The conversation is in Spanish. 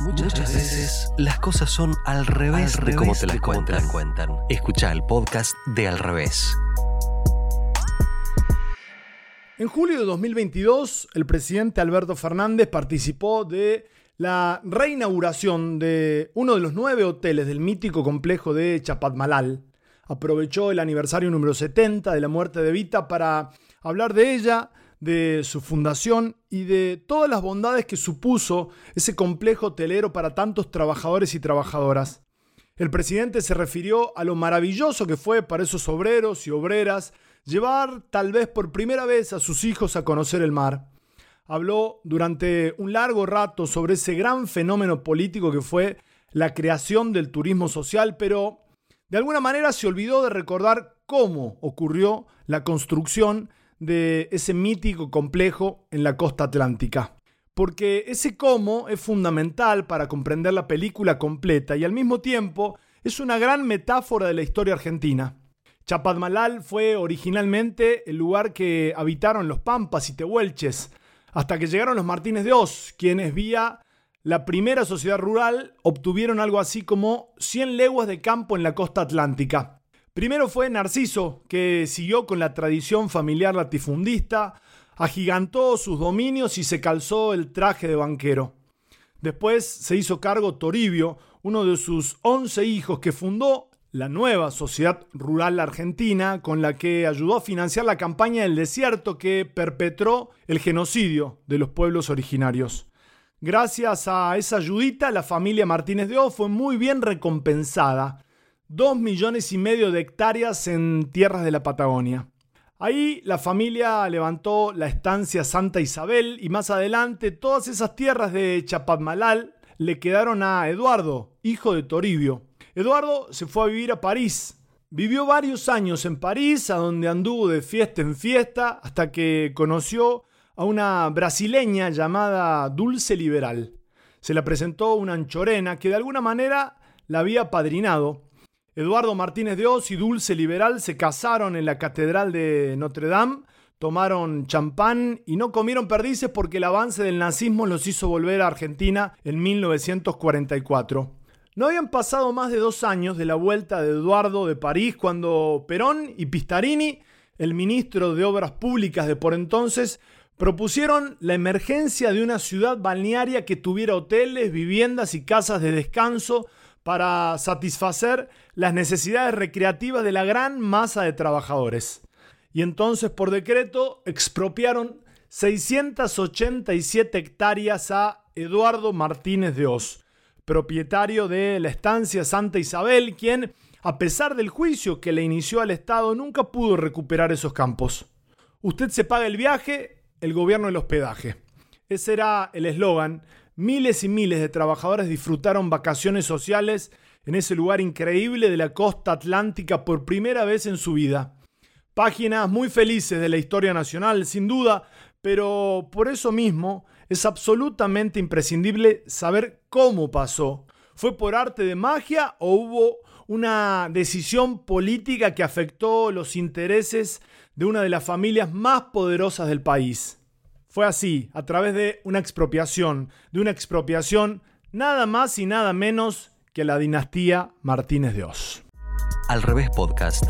Muchas, veces las cosas son al revés, de cómo te las cuentan. cuentan. Escucha el podcast de Al revés. En julio de 2022, el presidente Alberto Fernández participó de la reinauguración de uno de los nueve hoteles del mítico complejo de Chapatmalal. Aprovechó el aniversario número 70 de la muerte de Vita para hablar de ella, de su fundación y de todas las bondades que supuso ese complejo hotelero para tantos trabajadores y trabajadoras. El presidente se refirió a lo maravilloso que fue para esos obreros y obreras llevar tal vez por primera vez a sus hijos a conocer el mar. Habló durante un largo rato sobre ese gran fenómeno político que fue la creación del turismo social, pero de alguna manera se olvidó de recordar cómo ocurrió la construcción de ese mítico complejo en la costa atlántica. Porque ese cómo es fundamental para comprender la película completa y al mismo tiempo es una gran metáfora de la historia argentina. Chapadmalal fue originalmente el lugar que habitaron los Pampas y Tehuelches, hasta que llegaron los Martínez de Oz, quienes vía la primera sociedad rural obtuvieron algo así como 100 leguas de campo en la costa atlántica. Primero fue Narciso, que siguió con la tradición familiar latifundista, agigantó sus dominios y se calzó el traje de banquero. Después se hizo cargo Toribio, uno de sus once hijos que fundó la nueva Sociedad Rural Argentina, con la que ayudó a financiar la campaña del desierto que perpetró el genocidio de los pueblos originarios. Gracias a esa ayudita, la familia Martínez de O fue muy bien recompensada dos millones y medio de hectáreas en tierras de la Patagonia. Ahí la familia levantó la estancia Santa Isabel y más adelante todas esas tierras de Chapadmalal le quedaron a Eduardo, hijo de Toribio. Eduardo se fue a vivir a París. Vivió varios años en París, a donde anduvo de fiesta en fiesta, hasta que conoció a una brasileña llamada Dulce Liberal. Se la presentó una anchorena que de alguna manera la había padrinado Eduardo Martínez de Oz y Dulce Liberal se casaron en la Catedral de Notre Dame, tomaron champán y no comieron perdices porque el avance del nazismo los hizo volver a Argentina en 1944. No habían pasado más de dos años de la vuelta de Eduardo de París cuando Perón y Pistarini, el ministro de Obras Públicas de por entonces, propusieron la emergencia de una ciudad balnearia que tuviera hoteles, viviendas y casas de descanso para satisfacer las necesidades recreativas de la gran masa de trabajadores. Y entonces por decreto expropiaron 687 hectáreas a Eduardo Martínez de Oz, propietario de la estancia Santa Isabel, quien, a pesar del juicio que le inició al Estado, nunca pudo recuperar esos campos. Usted se paga el viaje, el gobierno el hospedaje. Ese era el eslogan. Miles y miles de trabajadores disfrutaron vacaciones sociales en ese lugar increíble de la costa atlántica por primera vez en su vida. Páginas muy felices de la historia nacional, sin duda, pero por eso mismo es absolutamente imprescindible saber cómo pasó. ¿Fue por arte de magia o hubo una decisión política que afectó los intereses de una de las familias más poderosas del país? Fue así, a través de una expropiación, de una expropiación nada más y nada menos que la dinastía Martínez de Oz. Al revés podcast,